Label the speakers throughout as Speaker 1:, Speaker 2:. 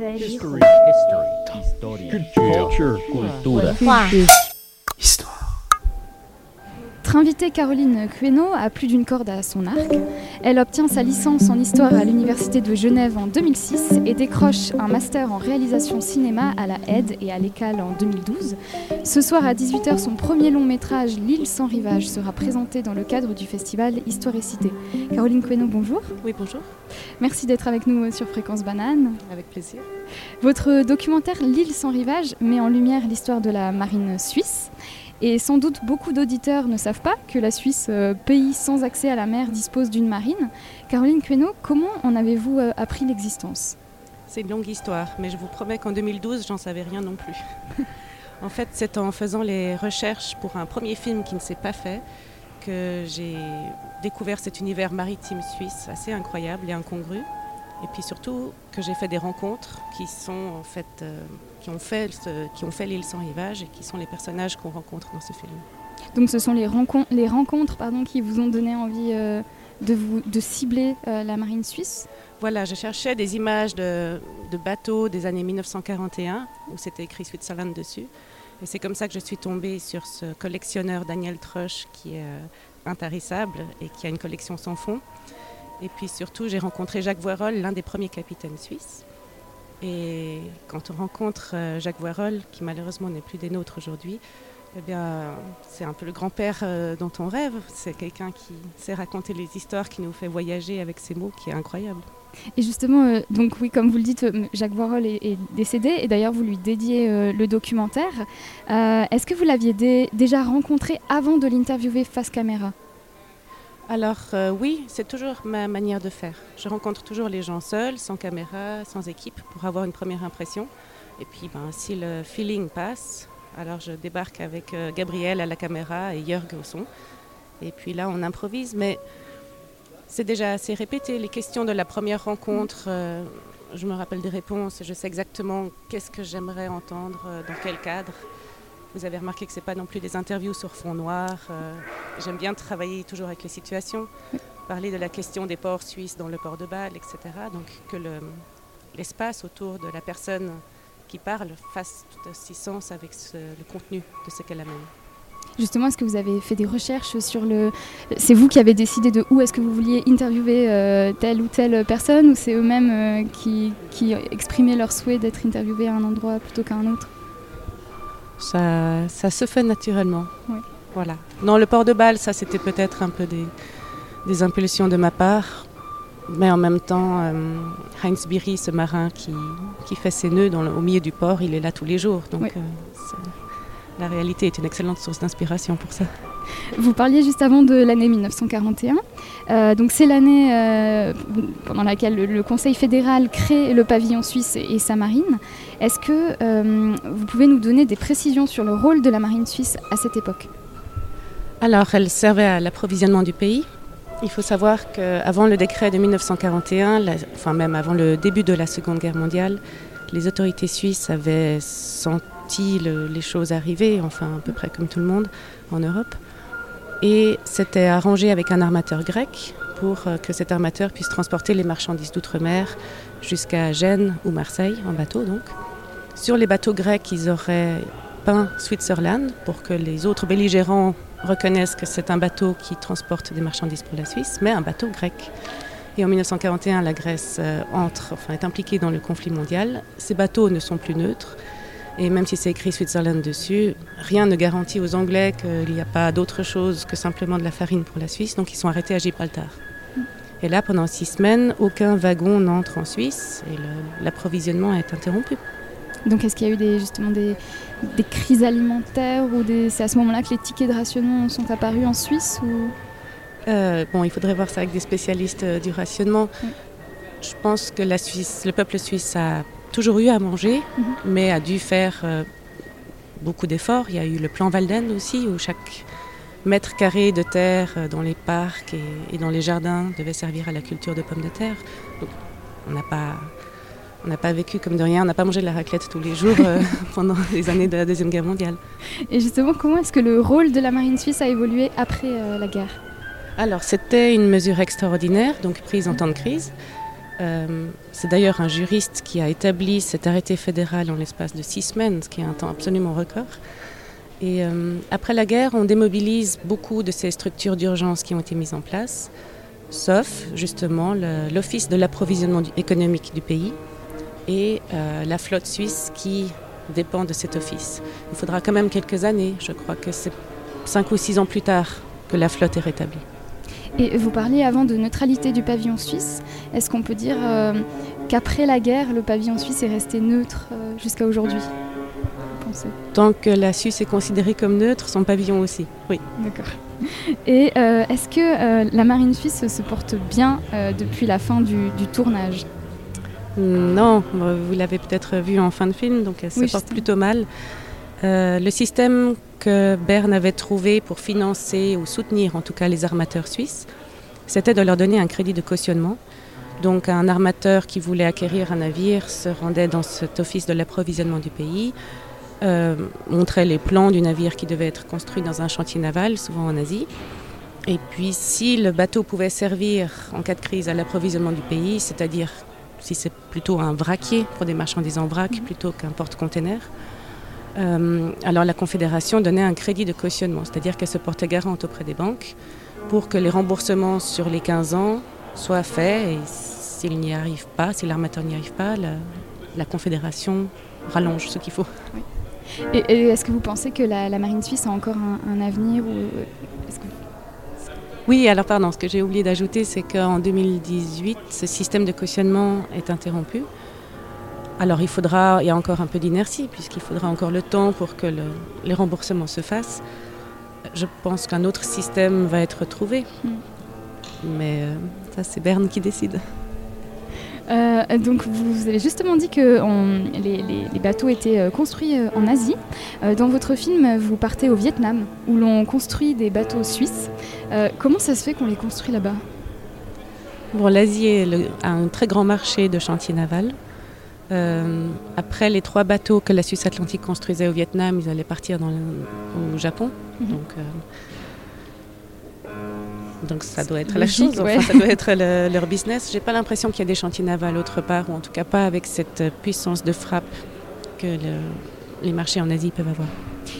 Speaker 1: History. History. Culture. Culture.
Speaker 2: Histoire.
Speaker 3: Notre invitée Caroline Queneau a plus d'une corde à son arc. Elle obtient sa licence en histoire à l'Université de Genève en 2006 et décroche un master en réalisation cinéma à la Aide et à l'École en 2012. Ce soir à 18h, son premier long métrage L'île sans rivage sera présenté dans le cadre du festival Histoire et Cité. Caroline Queneau, bonjour.
Speaker 4: Oui, bonjour.
Speaker 3: Merci d'être avec nous sur Fréquence Banane.
Speaker 4: Avec plaisir.
Speaker 3: Votre documentaire L'île sans rivage met en lumière l'histoire de la marine suisse. Et sans doute beaucoup d'auditeurs ne savent pas que la Suisse, euh, pays sans accès à la mer, dispose d'une marine. Caroline Queneau, comment en avez-vous euh, appris l'existence?
Speaker 4: C'est une longue histoire, mais je vous promets qu'en 2012, j'en savais rien non plus. en fait, c'est en faisant les recherches pour un premier film qui ne s'est pas fait que j'ai découvert cet univers maritime suisse assez incroyable et incongru. Et puis surtout que j'ai fait des rencontres qui sont en fait, euh, qui ont fait, ce- qui ont fait l'île sans rivage et qui sont les personnages qu'on rencontre dans ce film.
Speaker 3: Donc ce sont les rencontres, les rencontres pardon, qui vous ont donné envie euh, de, vous, de cibler euh, la marine suisse?
Speaker 4: Voilà, je cherchais des images de, de bateaux des années 1941 où c'était écrit Switzerland dessus. Et c'est comme ça que je suis tombée sur ce collectionneur Daniel Trush qui est intarissable et qui a une collection sans fond. Et puis surtout, j'ai rencontré Jacques Voirol, l'un des premiers capitaines suisses. Et quand on rencontre euh, Jacques Voirol, qui malheureusement n'est plus des nôtres aujourd'hui, eh bien, c'est un peu le grand-père euh, dont on rêve. C'est quelqu'un qui sait raconter les histoires, qui nous fait voyager avec ses mots, qui est incroyable.
Speaker 3: Et justement, euh, donc oui, comme vous le dites, Jacques Voirol est, décédé et d'ailleurs vous lui dédiez le documentaire. Est-ce que vous l'aviez dé- déjà rencontré avant de l'interviewer face caméra?
Speaker 4: Alors euh, oui, c'est toujours ma manière de faire. Je rencontre toujours les gens seuls, sans caméra, sans équipe, pour avoir une première impression. Et puis ben, si le feeling passe, alors je débarque avec euh, Gabriel à la caméra et Jörg au son. Et puis là, on improvise, mais c'est déjà assez répété. Les questions de la première rencontre, euh, je me rappelle des réponses, je sais exactement qu'est-ce que j'aimerais entendre, dans quel cadre. Vous avez remarqué que ce n'est pas non plus des interviews sur fond noir. euh, J'aime bien travailler toujours avec les situations, parler de la question des ports suisses dans le port de Bâle, etc. Donc que le- l'espace autour de la personne qui parle fasse tout aussi sens avec le contenu de ce qu'elle amène.
Speaker 3: Justement, est-ce que vous avez fait des recherches sur le... C'est vous qui avez décidé de où est-ce que vous vouliez interviewer euh, telle ou telle personne ou c'est eux-mêmes euh, qui, qui exprimaient leur souhait d'être interviewés à un endroit plutôt qu'à un autre?
Speaker 4: Ça, ça se fait naturellement.
Speaker 3: Oui.
Speaker 4: Voilà. Dans le port de Bâle, ça c'était peut-être un peu des, des impulsions de ma part. Mais en même temps, euh, Heinz Biry, ce marin qui, qui fait ses nœuds dans le- au milieu du port, il est là tous les jours. Donc
Speaker 3: Oui.
Speaker 4: euh, la réalité est une excellente source d'inspiration pour ça.
Speaker 3: Vous parliez juste avant de l'année 1941. Euh, donc c'est l'année euh, pendant laquelle le, Conseil fédéral crée le pavillon suisse et, sa marine. Est-ce que euh, vous pouvez nous donner des précisions sur le rôle de la marine suisse à cette époque?
Speaker 4: Alors, elle servait à l'approvisionnement du pays. Il faut savoir qu'avant le décret de 1941, la- enfin même avant le début de la Seconde Guerre mondiale, les autorités suisses avaient senti le- les choses arriver, enfin à peu près comme tout le monde en Europe, et s'étaient arrangé avec un armateur grec pour euh, que cet armateur puisse transporter les marchandises d'outre-mer jusqu'à Gênes ou Marseille, en bateau donc. Sur les bateaux grecs, ils auraient peint Switzerland pour que les autres belligérants reconnaissent que c'est un bateau qui transporte des marchandises pour la Suisse, mais un bateau grec. Et en 1941, la Grèce euh, entre, enfin, est impliquée dans le conflit mondial. Ces bateaux ne sont plus neutres. Et même si c'est écrit Switzerland dessus, rien ne garantit aux Anglais qu'il n'y a pas d'autre chose que simplement de la farine pour la Suisse. Donc ils sont arrêtés à Gibraltar. Et là, pendant six semaines, aucun wagon n'entre en Suisse et l'approvisionnement est interrompu.
Speaker 3: Donc est-ce qu'il y a eu des, justement des, des crises alimentaires ou c'est à ce moment-là que les tickets de rationnement sont apparus en Suisse ou...
Speaker 4: Euh, bon, il faudrait voir ça avec des spécialistes euh, du rationnement.
Speaker 3: Oui.
Speaker 4: Je pense que la Suisse, le peuple suisse a toujours eu à manger,
Speaker 3: Mhm.
Speaker 4: mais a dû faire euh, beaucoup d'efforts. Il y a eu le plan Walden aussi, où chaque mètre carré de terre euh, dans les parcs et, et dans les jardins devait servir à la culture de pommes de terre. Donc, on n'a pas, on n'a pas vécu comme de rien. On n'a pas mangé de la raclette tous les jours euh, pendant les années de la deuxième guerre mondiale.
Speaker 3: Et justement, comment est-ce que le rôle de la marine suisse a évolué après euh, la guerre?
Speaker 4: Alors, c'était une mesure extraordinaire, donc prise en temps de crise. Euh, c'est d'ailleurs un juriste qui a établi cet arrêté fédéral en l'espace de six semaines, ce qui est un temps absolument record. Et euh, après la guerre, on démobilise beaucoup de ces structures d'urgence qui ont été mises en place, sauf justement l'Office de l'approvisionnement économique du pays et euh, la flotte suisse qui dépend de cet office. Il faudra quand même quelques années, je crois que c'est cinq ou six ans plus tard que la flotte est rétablie.
Speaker 3: Et vous parliez avant de neutralité du pavillon suisse. Est-ce qu'on peut dire euh, qu'après la guerre, le pavillon suisse est resté neutre jusqu'à aujourd'hui
Speaker 4: Tant que la Suisse est considérée comme neutre, son pavillon aussi, oui.
Speaker 3: D'accord. Et euh, est-ce que euh, la marine suisse se porte bien euh, depuis la fin du, tournage?
Speaker 4: Non, vous l'avez peut-être vu en fin de film, donc elle se porte plutôt mal. Le système que Berne avait trouvé pour financer ou soutenir en tout cas les armateurs suisses, c'était de leur donner un crédit de cautionnement. Donc un armateur qui voulait acquérir un navire se rendait dans cet office de l'approvisionnement du pays, euh, montrait les plans du navire qui devait être construit dans un chantier naval, souvent en Asie. Et puis si le bateau pouvait servir en cas de crise à l'approvisionnement du pays, c'est-à-dire si c'est plutôt un vraquier pour des marchandises en vrac mhm. plutôt qu'un porte-container, euh, alors la Confédération donnait un crédit de cautionnement, c'est-à-dire qu'elle se portait garante auprès des banques pour que les remboursements sur les 15 ans soient faits et s'il n'y arrive pas, si l'armateur n'y arrive pas, la, Confédération rallonge ce qu'il faut.
Speaker 3: Et, est-ce que vous pensez que la, marine suisse a encore un, avenir ou, euh,
Speaker 4: Oui, alors pardon, ce que j'ai oublié d'ajouter, c'est qu'en 2018, ce système de cautionnement est interrompu. Alors il faudra, il y a encore un peu d'inertie, puisqu'il faudra encore le temps pour que les remboursements se fassent. Je pense qu'un autre système va être trouvé. Hmm. Mais euh, ça, c'est Berne qui décide.
Speaker 3: Euh, donc vous avez justement dit que les, bateaux étaient euh, construits en Asie. dans votre film, vous partez au Vietnam, où l'on construit des bateaux suisses. comment ça se fait qu'on les construit là-bas?
Speaker 4: Bon, l'Asie a un très grand marché de chantiers navals. Après les trois bateaux que la Suisse Atlantique construisait au Vietnam, ils allaient partir dans au Japon. Mhm. Donc donc ça doit être la chose, ça doit être leur business. J'ai pas l'impression qu'il y a des chantiers navals autre part, ou en tout cas pas avec cette puissance de frappe que les marchés en Asie peuvent avoir.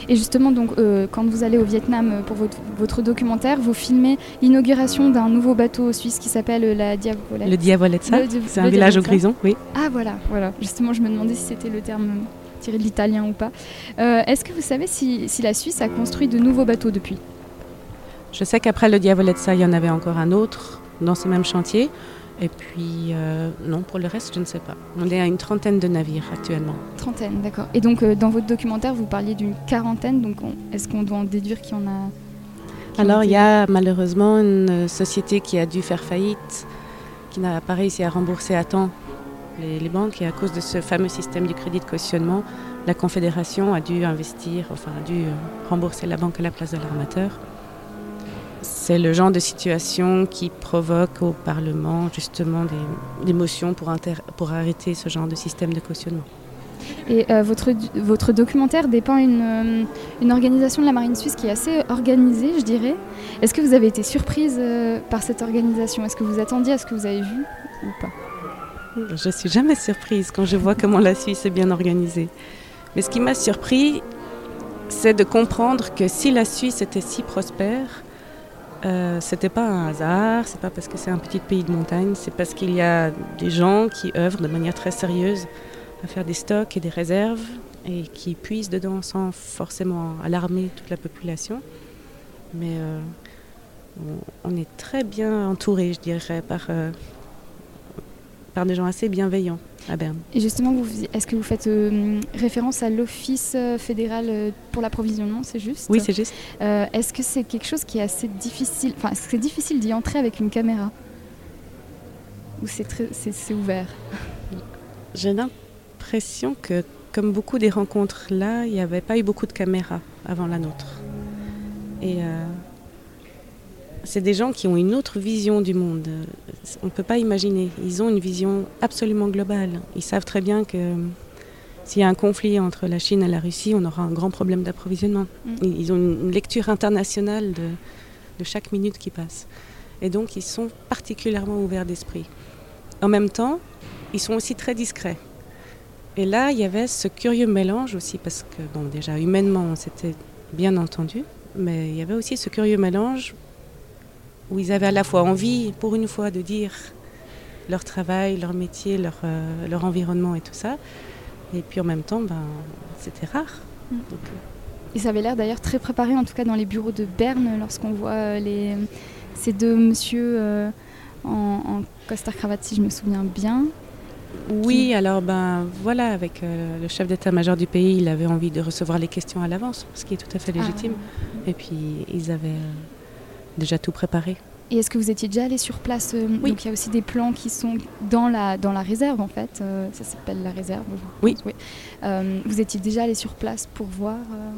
Speaker 3: Et justement, donc, euh, quand vous allez au Vietnam euh, pour votre, documentaire, vous filmez l'inauguration d'un nouveau bateau suisse qui s'appelle la Diavolette.
Speaker 4: Le Diavoletza, c'est un village au grison, oui.
Speaker 3: Ah voilà, voilà. Justement, je me demandais si c'était le terme tiré de l'italien ou pas. Euh, est-ce que vous savez si la Suisse a construit de nouveaux bateaux depuis?
Speaker 4: Je sais qu'après le Diavolezza, il y en avait encore un autre dans ce même chantier. Et puis, euh, non, pour le reste, je ne sais pas. On est à une trentaine de navires actuellement.
Speaker 3: Trentaine, d'accord. Et donc, euh, dans votre documentaire, vous parliez d'une quarantaine. Donc, est-ce qu'on doit en déduire qu'il y en a
Speaker 4: Alors, il y a malheureusement une société qui a dû faire faillite, qui n'a pas réussi à rembourser à temps les, les, banques. Et à cause de ce fameux système du crédit de cautionnement, la Confédération a dû investir, enfin, a dû euh, rembourser la banque à la place de l'armateur. C'est le genre de situation qui provoque au Parlement justement des, motions pour, pour arrêter ce genre de système de cautionnement.
Speaker 3: Et euh, votre, votre documentaire dépeint une, euh, une, organisation de la marine suisse qui est assez organisée, je dirais. Est-ce que vous avez été surprise euh, par cette organisation? Est-ce que vous attendiez à ce que vous avez vu ou pas?
Speaker 4: Je suis jamais surprise quand je vois comment la Suisse est bien organisée. Mais ce qui m'a surpris, c'est de comprendre que si la Suisse était si prospère, euh, c'était pas un hasard, c'est pas parce que c'est un petit pays de montagne, c'est parce qu'il y a des gens qui œuvrent de manière très sérieuse à faire des stocks et des réserves et qui puisent dedans sans forcément alarmer toute la population. Mais euh, on, est très bien entouré, je dirais, par, euh, par des gens assez bienveillants.
Speaker 3: Et justement, est-ce que vous faites euh, référence à l'Office euh, fédéral euh, pour l'approvisionnement, c'est juste?
Speaker 4: Oui, c'est juste.
Speaker 3: est-ce que c'est quelque chose qui est assez difficile, enfin, est-ce que c'est difficile d'y entrer avec une caméra? Ou c'est, c'est, ouvert?
Speaker 4: J'ai l'impression que, comme beaucoup des rencontres là, il n'y avait pas eu beaucoup de caméras avant la nôtre. Et c'est des gens qui ont une autre vision du monde. On ne peut pas imaginer. Ils ont une vision absolument globale. Ils savent très bien que s'il y a un conflit entre la Chine et la Russie, on aura un grand problème d'approvisionnement. Mm. Ils ont une lecture internationale de, chaque minute qui passe. Et donc, ils sont particulièrement ouverts d'esprit. en même temps, ils sont aussi très discrets. Et là, il y avait ce curieux mélange aussi, parce que, bon, déjà, humainement, on s'était bien entendu, mais il y avait aussi ce curieux mélange où ils avaient à la fois envie, pour une fois, de dire leur travail, leur métier, leur, euh, leur environnement et tout ça. Et puis en même temps, ben, c'était rare.
Speaker 3: Mm. Donc, et ça avait l'air d'ailleurs très préparé, en tout cas dans les bureaux de Berne, lorsqu'on voit euh, les, ces deux monsieur euh, en, en costard-cravate, si je me souviens bien.
Speaker 4: Oui, alors ben voilà, avec euh, le chef d'état-major du pays, il avait envie de recevoir les questions à l'avance, ce qui est tout à fait légitime.
Speaker 3: Ah.
Speaker 4: Et puis ils avaient euh, déjà tout préparé.
Speaker 3: Et est-ce que vous étiez déjà allé sur place euh,
Speaker 4: Oui.
Speaker 3: Donc il y a aussi des plans qui sont dans la, dans la réserve en fait. euh, ça s'appelle la réserve. je
Speaker 4: Oui.
Speaker 3: pense, Euh, vous étiez déjà allé sur place pour voir euh,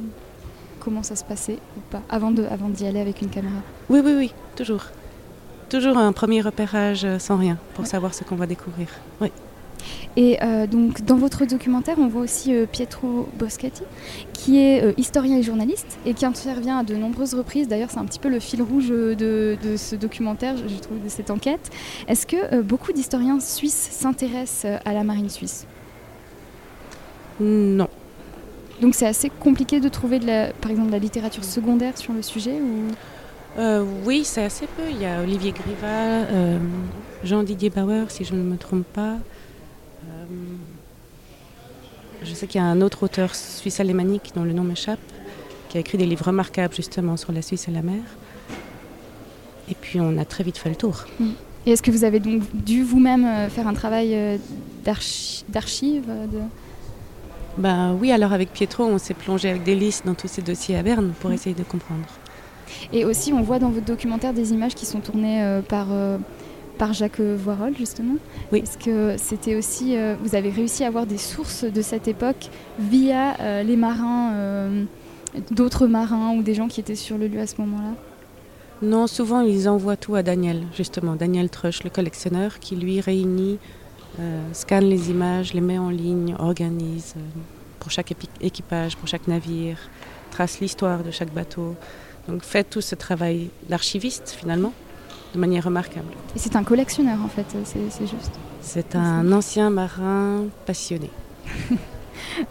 Speaker 3: comment ça se passait ou pas avant de, avant d'y aller avec une caméra?
Speaker 4: Oui, oui, oui, toujours. Toujours un premier repérage sans rien pour
Speaker 3: Ouais.
Speaker 4: savoir ce qu'on va découvrir. Oui.
Speaker 3: Et euh, donc dans votre documentaire, on voit aussi euh, Pietro Boschetti, qui est euh, historien et journaliste et qui intervient à de nombreuses reprises. D'ailleurs, c'est un petit peu le fil rouge de, de ce documentaire, je trouve, de cette enquête. Est-ce que beaucoup d'historiens suisses s'intéressent à la marine suisse?
Speaker 4: Non.
Speaker 3: Donc c'est assez compliqué de trouver, de la, par exemple, de la littérature secondaire sur le sujet ou...
Speaker 4: Euh, oui, c'est assez peu. Il y a Olivier Griva, euh, Jean-Didier Bauer, si je ne me trompe pas. Je sais qu'il y a un autre auteur suisse alémanique dont le nom m'échappe, qui a écrit des livres remarquables justement sur la Suisse et la mer. Et puis on a très vite fait le tour.
Speaker 3: Et est-ce que vous avez donc dû vous-même euh, faire un travail euh, d'archi- d'archives euh, de...
Speaker 4: Ben oui, alors avec Pietro, on s'est plongé avec délice dans tous ces dossiers à Berne pour essayer de comprendre.
Speaker 3: Et aussi, on voit dans votre documentaire des images qui sont tournées euh, par, euh, par Jacques Voirol, justement.
Speaker 4: Oui.
Speaker 3: Est-ce que c'était aussi... euh, vous avez réussi à avoir des sources de cette époque via euh, les marins, euh, d'autres marins ou des gens qui étaient sur le lieu à ce moment-là
Speaker 4: Non, souvent ils envoient tout à Daniel, justement, Daniel Trush, le collectionneur, qui lui réunit, scanne les images, les met en ligne, organise pour chaque équipage, pour chaque navire, trace l'histoire de chaque bateau. Donc fait tout ce travail d'archiviste finalement, de manière remarquable.
Speaker 3: Et c'est un collectionneur, en fait, c'est c'est juste.
Speaker 4: C'est un ancien marin passionné.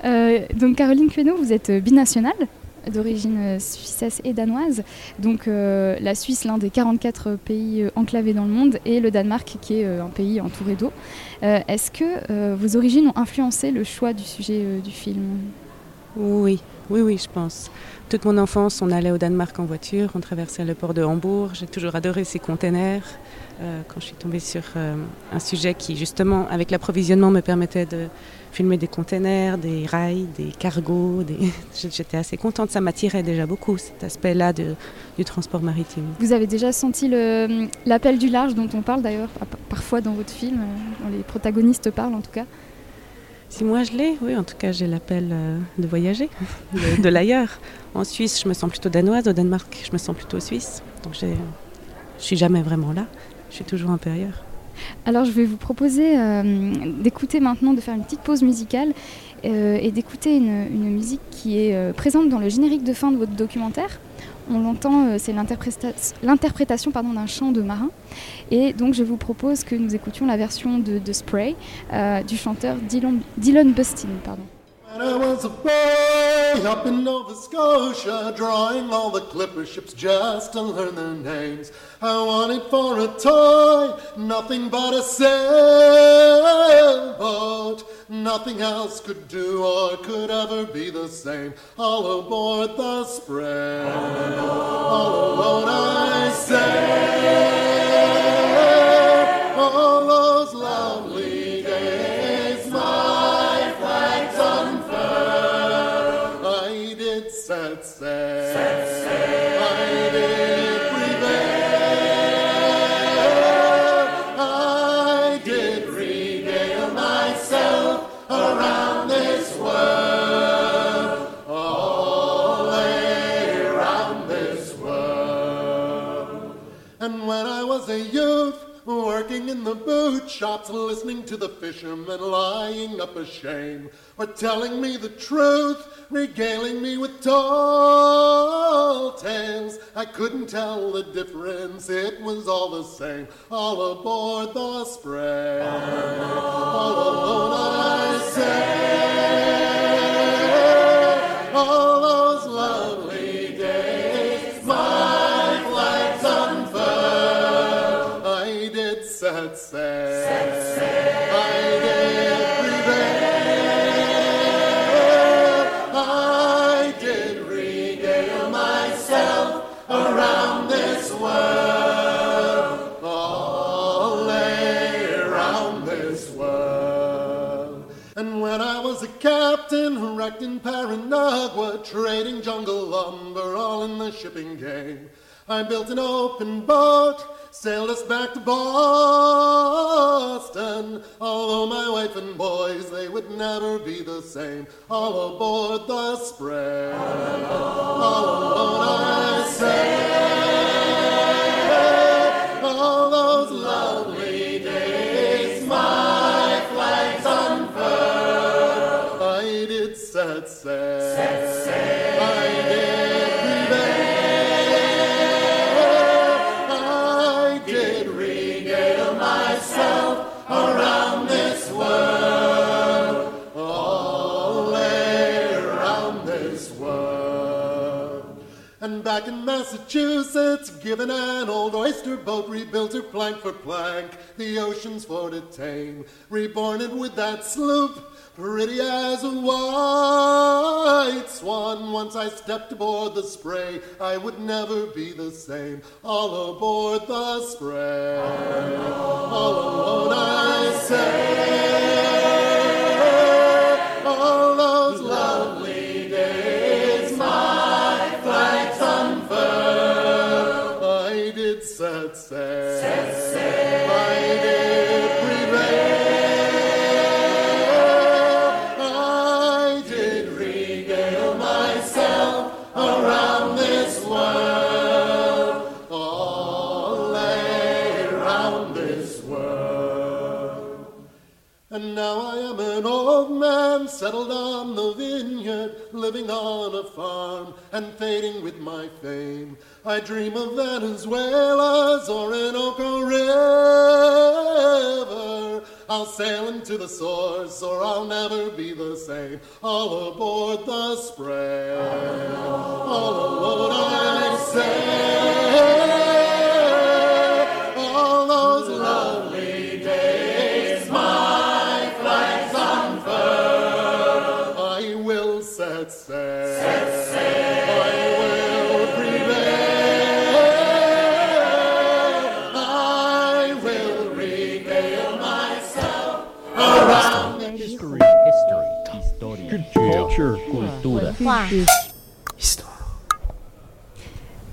Speaker 3: Euh, donc Caroline Queneau, vous êtes euh, binationale d'origine euh, suissesse et danoise. Donc euh, la Suisse, l'un des 44 pays euh, enclavés dans le monde, et le Danemark, qui est euh, un pays entouré d'eau. Euh, Est-ce que euh, vos origines ont influencé le choix du sujet euh, du film?
Speaker 4: Oui, oui, oui, je pense. Toute mon enfance, on allait au Danemark en voiture, on traversait le port de Hambourg. J'ai toujours adoré ces containers. Euh, quand je suis tombée sur euh, un sujet qui, justement, avec l'approvisionnement, me permettait de filmer des containers, des rails, des cargos, des... j'étais assez contente. Ça m'attirait déjà beaucoup, cet aspect-là du transport maritime.
Speaker 3: Vous avez déjà senti l'appel du large dont on parle d'ailleurs pa- parfois dans votre film, euh, dont les protagonistes parlent en tout cas?
Speaker 4: Si moi je l'ai, oui, en tout cas, j'ai l'appel euh, de voyager, de, l'ailleurs. En Suisse, je me sens plutôt danoise. Au Danemark, je me sens plutôt suisse. Donc, je suis jamais vraiment là. Je suis toujours ailleurs.
Speaker 3: Alors je vais vous proposer euh, d'écouter maintenant, de faire une petite pause musicale euh, et d'écouter une, musique qui est présente dans le générique de fin de votre documentaire. On l'entend, euh, c'est l'interpréta- l'interprétation d'un chant de marin. Et donc je vous propose que nous écoutions la version de, de Spray euh, du chanteur Dylan, Dylan Bustin. Pardon.
Speaker 2: When I was a boy up in Nova Scotia, drawing all the clipper ships just to learn their names. I wanted for a toy nothing but a sailboat. Nothing else could do or could ever be the same. All aboard the spray. All aboard I say. Shop, stops listening to the fishermen lying up a shame, or telling me the truth, regaling me with tall tales. I couldn't tell the difference, it was all the same. All aboard the spray, all alone I say, I built an open boat, sailed us back to Boston. Although my wife and boys, they would never be the same. All aboard the spray, all alone I say. Massachusetts, given an old oyster boat, rebuilt her plank for plank, the oceans for to tame, reborn it with that sloop, pretty as a white swan. Once I stepped aboard the spray, I would never be the same. All aboard the spray, all alone I say, and fading with my fame. I dream of Venezuela's Orinoco River. I'll sail into the source or I'll never be the same. All aboard the spray, all aboard I say.
Speaker 1: History, culture, cultura.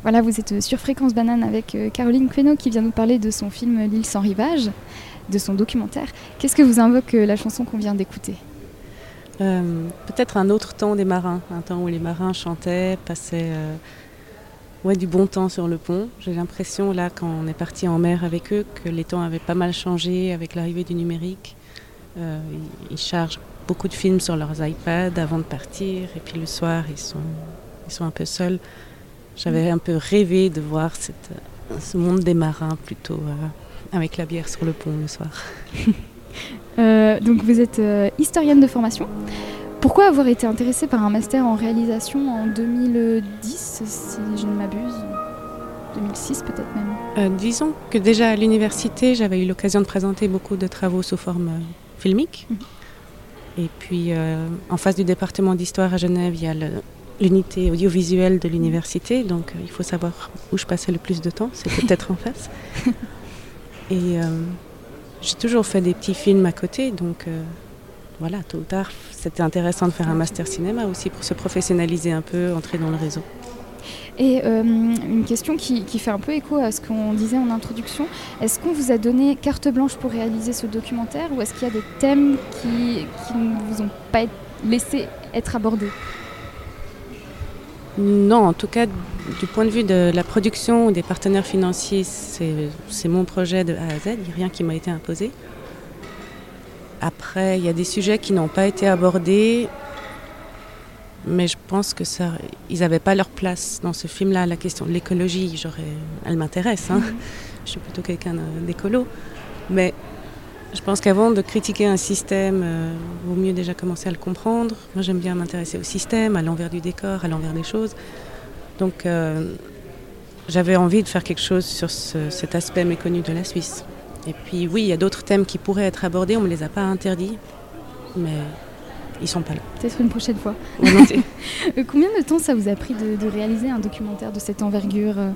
Speaker 3: Voilà, vous êtes sur Fréquence Banane avec euh, Caroline Queneau qui vient nous parler de son film L'île sans rivage, de son documentaire. Qu'est-ce que vous invoque euh, la chanson qu'on vient d'écouter?
Speaker 4: Euh, Peut-être un autre temps des marins, un temps où les marins chantaient, passaient euh, ouais, du bon temps sur le pont. J'ai l'impression, là, quand on est parti en mer avec eux, que les temps avaient pas mal changé avec l'arrivée du numérique. Euh, ils, chargent beaucoup de films sur leurs iPads avant de partir, et puis le soir, ils sont, ils sont un peu seuls. J'avais un peu rêvé de voir cette, ce monde des marins plutôt euh, avec la bière sur le pont le soir.
Speaker 3: Euh, Donc vous êtes historienne de formation. Pourquoi avoir été intéressée par un master en réalisation en 2010, si je ne m'abuse? 2006 peut-être même
Speaker 4: Euh, disons que déjà à l'université, j'avais eu l'occasion de présenter beaucoup de travaux sous forme filmique.
Speaker 3: Mhm.
Speaker 4: Et puis, euh, en face du département d'histoire à Genève, il y a l'unité audiovisuelle de l'université. Donc, euh, il faut savoir où je passais le plus de temps. C'est peut-être en face. Et euh, j'ai toujours fait des petits films à côté. Donc, euh, voilà, tôt ou tard, c'était intéressant de faire un master cinéma aussi pour se professionnaliser un peu, entrer dans le réseau.
Speaker 3: Et euh, une question qui, fait un peu écho à ce qu'on disait en introduction. Est-ce qu'on vous a donné carte blanche pour réaliser ce documentaire ou est-ce qu'il y a des thèmes qui, qui ne vous ont pas laissé être abordés?
Speaker 4: Non, en tout cas, du point de vue de la production ou des partenaires financiers, c'est mon projet de A à Z. Il n'y a rien qui m'a été imposé. Après, il y a des sujets qui n'ont pas été abordés, mais je pense que ça, ils n'avaient pas leur place dans ce film-là. La question de l'écologie, elle m'intéresse. Hein. Je suis plutôt quelqu'un d'écolo, mais je pense qu'avant de critiquer un système, euh, vaut mieux déjà commencer à le comprendre. Moi, j'aime bien m'intéresser au système, à l'envers du décor, à l'envers des choses. Donc, euh, j'avais envie de faire quelque chose sur ce- cet aspect méconnu de la Suisse. Et puis, oui, il y a d'autres thèmes qui pourraient être abordés. On ne me les a pas interdits, mais ils sont pas là.
Speaker 3: Peut-être une prochaine fois. Combien de temps ça vous a pris de, de réaliser un documentaire de cette envergure euh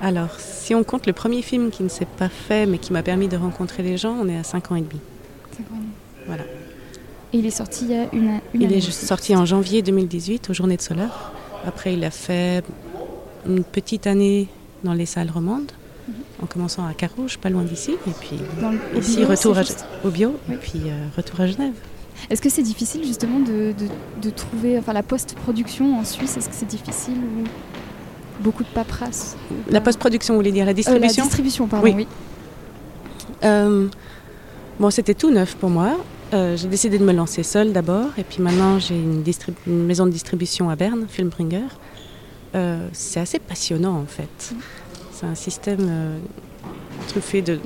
Speaker 4: Alors, si on compte le premier film qui ne s'est pas fait, mais qui m'a permis de rencontrer les gens, on est à 5 ans et demi.
Speaker 3: Cinq ans et demi.
Speaker 4: Voilà.
Speaker 3: Et il est sorti il y a une, une
Speaker 4: Il
Speaker 3: année.
Speaker 4: est sorti en janvier 2018 aux Journées de Solar. Après, il a fait une petite année dans les salles romandes, en commençant à Carouge, pas loin d'ici, et puis
Speaker 3: Dans le- au
Speaker 4: ici,
Speaker 3: bio,
Speaker 4: retour à, au bio,
Speaker 3: Oui.
Speaker 4: et puis euh, retour à Genève.
Speaker 3: Est-ce que c'est difficile justement de, de- de trouver enfin, la post-production en Suisse Est-ce que c'est difficile ou beaucoup de paperasse
Speaker 4: La post-production, vous voulez dire la
Speaker 3: Euh,
Speaker 4: distribution
Speaker 3: La distribution, pardon,
Speaker 4: Oui.
Speaker 3: oui.
Speaker 4: Euh, Bon, c'était tout neuf pour moi. Euh, j'ai décidé de me lancer seule d'abord, et puis maintenant j'ai une, maison de distribution à Berne, Filmbringer. Euh, c'est assez passionnant en fait. C'est un système euh, truffé de,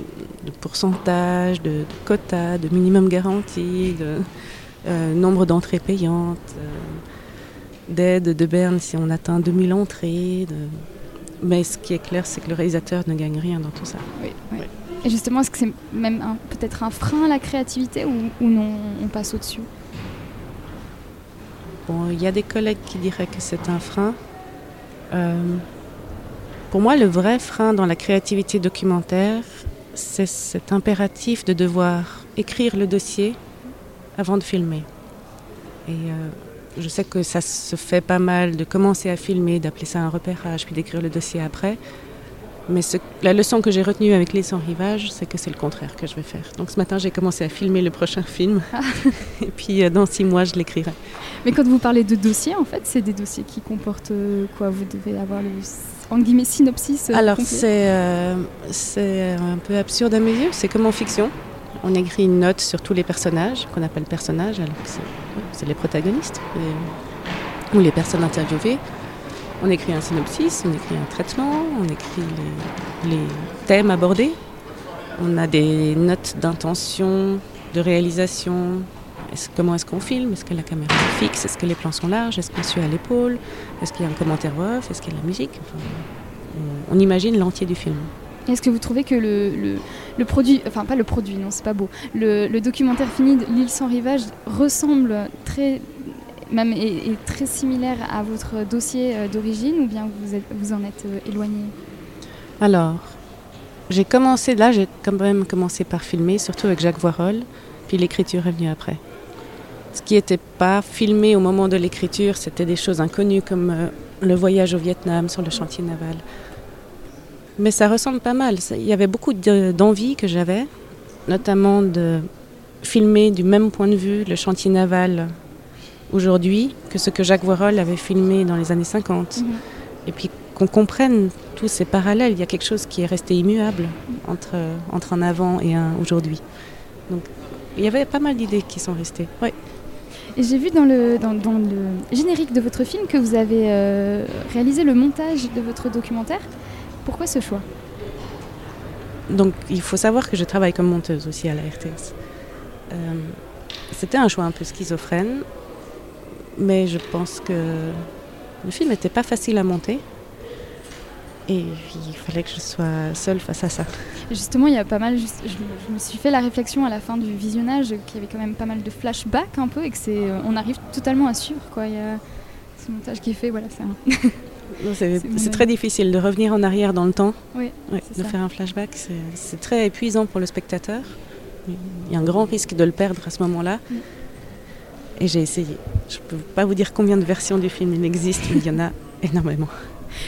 Speaker 4: de pourcentage, de, de quotas, de minimum garanti, de euh, nombre d'entrées payantes, euh, d'aide de Berne si on atteint 2000 entrées. de- Mais ce qui est clair, c'est que le réalisateur ne gagne rien dans tout ça.
Speaker 3: oui, oui. Et justement, est-ce que c'est même peut-être un frein à la créativité ou, ou non On passe au-dessus?
Speaker 4: Bon, il y a des collègues qui diraient que c'est un frein. Euh, pour moi, le vrai frein dans la créativité documentaire, c'est cet impératif de devoir écrire le dossier avant de filmer. Et euh, je sais que ça se fait pas mal de commencer à filmer, d'appeler ça un repérage, puis d'écrire le dossier après. Mais ce- la leçon que j'ai retenue avec Les Sans Rivage, c'est que c'est le contraire que je vais faire. Donc ce matin, j'ai commencé à filmer le prochain film. Et puis euh, dans six mois, je l'écrirai.
Speaker 3: Mais quand vous parlez de dossiers, en fait, c'est des dossiers qui comportent euh, quoi? Vous devez avoir le entre guillemets synopsis. euh,
Speaker 4: Alors c'est euh, c'est un peu absurde à mes yeux, c'est comme en fiction. On écrit une note sur tous les personnages, qu'on appelle personnages, alors que c'est les protagonistes, ou les personnes interviewées. On écrit un synopsis, on écrit un traitement, on écrit les, les thèmes abordés. On a des notes d'intention, de réalisation. Comment est-ce qu'on filme? Est-ce que la caméra est fixe? Est-ce que les plans sont larges? Est-ce qu'on suit à l'épaule? Est-ce qu'il y a un commentaire off? Est-ce qu'il y a de la musique? Enfin, on, on imagine l'entier du film.
Speaker 3: Est-ce que vous trouvez que le, le, le produit, enfin pas le produit, non, c'est pas beau, le, le documentaire fini de L'île sans rivage ressemble très, même est, est très similaire à votre dossier euh, d'origine ou bien vous, êtes- vous en êtes euh, éloigné?
Speaker 4: Alors, j'ai commencé, là j'ai quand même commencé par filmer, surtout avec Jacques Voirol, puis l'écriture est venue après. Ce qui n'était pas filmé au moment de l'écriture, c'était des choses inconnues comme euh, le voyage au Vietnam sur le chantier naval. Mais ça ressemble pas mal. Il y avait beaucoup de- d'envie que j'avais, notamment de filmer du même point de vue le chantier naval aujourd'hui que ce que Jacques Voirol avait filmé dans les années 50 et puis qu'on comprenne tous ces parallèles. Il y a quelque chose qui est resté immuable entre, entre un avant et un aujourd'hui. Donc il y avait pas mal d'idées qui sont restées. Ouais.
Speaker 3: J'ai vu dans le, dans, dans le générique de votre film que vous avez euh, réalisé le montage de votre documentaire. Pourquoi ce choix?
Speaker 4: Donc il faut savoir que je travaille comme monteuse aussi à la RTS. Euh, C'était un choix un peu schizophrène, mais je pense que le film n'était pas facile à monter. Et il fallait que je sois seule face à ça.
Speaker 3: Justement, il y a pas mal. juste- je, je me suis fait la réflexion à la fin du visionnage qu'il y avait quand même pas mal de flashbacks un peu et que c'est, euh, on arrive totalement à suivre quoi. Il y a ce montage qui est fait, voilà, c'est
Speaker 4: C'est très difficile de revenir en arrière dans le temps.
Speaker 3: Oui,
Speaker 4: Ouais, de
Speaker 3: ça.
Speaker 4: faire un flashback, c'est- c'est très épuisant pour le spectateur. Il y a un grand risque de le perdre à ce moment-là.
Speaker 3: Mm.
Speaker 4: Et j'ai essayé. Je ne peux pas vous dire combien de versions du film il existe, mais il y en a énormément.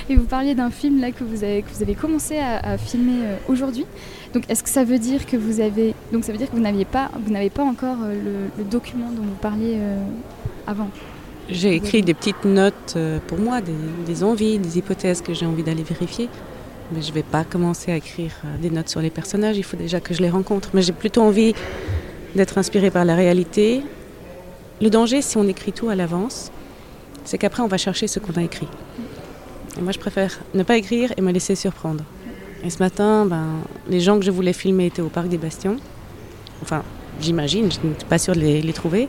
Speaker 3: Et vous parliez d'un film là que vous avez, que vous avez commencé à, filmer euh, aujourd'hui. Donc, est-ce que ça veut dire que vous avez, donc ça veut dire que vous n'aviez pas, vous n'avez pas encore euh, le, document dont vous parliez euh, avant?
Speaker 4: J'ai écrit des petites notes pour moi, des, des envies, des hypothèses que j'ai envie d'aller vérifier. Mais je ne vais pas commencer à écrire des notes sur les personnages, il faut déjà que je les rencontre. Mais j'ai plutôt envie d'être inspiré par la réalité. Le danger, si on écrit tout à l'avance, c'est qu'après on va chercher ce qu'on a écrit. Et moi, je préfère ne pas écrire et me laisser surprendre. Et ce matin, ben, les gens que je voulais filmer étaient au parc des Bastions. Enfin, j'imagine, je n'étais pas sûre de les, les trouver.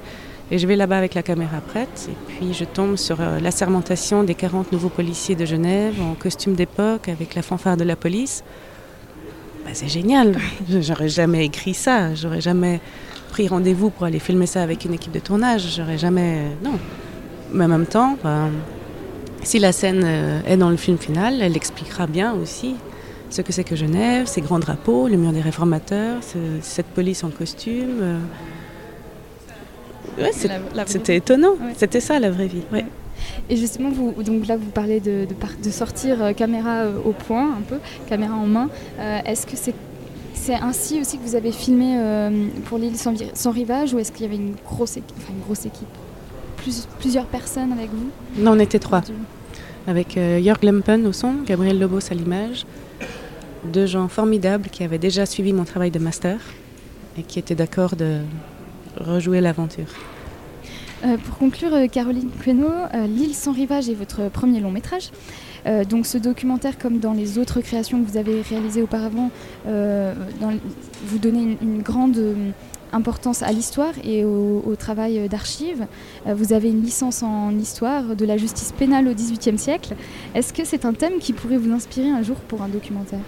Speaker 4: Et je vais là-bas avec la caméra prête. Et puis je tombe sur euh, l'assermentation des 40 nouveaux policiers de Genève en costume d'époque avec la fanfare de la police. Bah, c'est génial. J'aurais jamais écrit ça. J'aurais jamais pris rendez-vous pour aller filmer ça avec une équipe de tournage. J'aurais jamais. Non. Mais en même temps, bah, si la scène euh, est dans le film final, elle expliquera bien aussi ce que c'est que Genève, ces grands drapeaux, le mur des réformateurs, ce- cette police en costume. euh. Ouais, c'était étonnant.
Speaker 3: Ouais.
Speaker 4: C'était ça la vraie vie. ouais.
Speaker 3: Et justement, vous, donc là, vous parlez de, de, sortir euh, caméra au point, un peu, caméra en main. Euh, est-ce que c'est c'est ainsi aussi que vous avez filmé euh, pour l'île sans, sans rivage ou est-ce qu'il y avait une grosse, enfin, une grosse équipe? Plus- Plusieurs personnes avec vous
Speaker 4: Non, on était trois. Avec euh, Jörg Lempen au son, Gabriel Lobos à l'image, deux gens formidables qui avaient déjà suivi mon travail de master et qui étaient d'accord de rejouer l'aventure.
Speaker 3: Euh, pour conclure, euh, Caroline Queneau, euh, L'île sans rivage est votre premier long métrage. Donc ce documentaire, comme dans les autres créations que vous avez réalisées auparavant, dans vous donnez une, une grande importance à l'histoire et au, au travail d'archives. Euh, vous avez une licence en histoire de la justice pénale au XVIIIe siècle. Est-ce que c'est un thème qui pourrait vous inspirer un jour pour un documentaire?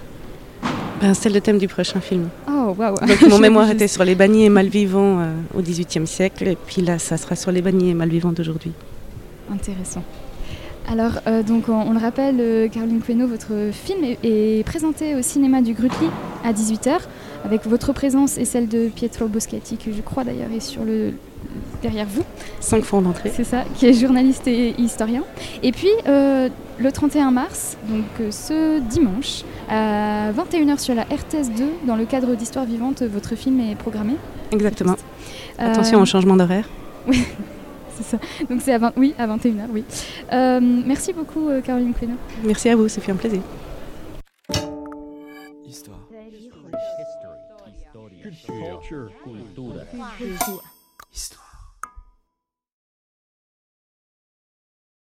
Speaker 4: Ben, c'est le thème du prochain film.
Speaker 3: Oh,
Speaker 4: Donc mon mémoire était sur les bannis et malvivants euh, au XVIIIe siècle, et puis là, ça sera sur les bannis et malvivants d'aujourd'hui.
Speaker 3: Intéressant. Alors, euh, donc, on, on le rappelle, euh, Caroline Queneau, votre film est, est présenté au cinéma du Grutli à 18h, avec votre présence et celle de Pietro Boschetti, que je crois d'ailleurs est sur le, derrière vous,
Speaker 4: Cinq fonds d'entrée.
Speaker 3: c'est ça, qui est journaliste et historien. Et puis, euh, le 31 mars, donc euh, ce dimanche, à 21h sur la RTS 2, dans le cadre d'Histoire vivante, votre film est programmé.
Speaker 4: Exactement.
Speaker 3: Euh,
Speaker 4: Attention au changement d'horaire.
Speaker 3: C'est ça. Donc c'est à 20, oui, à 21h, oui. Euh, merci beaucoup, euh, Caroline Queneau.
Speaker 4: Merci à vous, ça fait un plaisir.
Speaker 2: Histoire.
Speaker 1: History. Culture. Cultura.
Speaker 2: Histoire.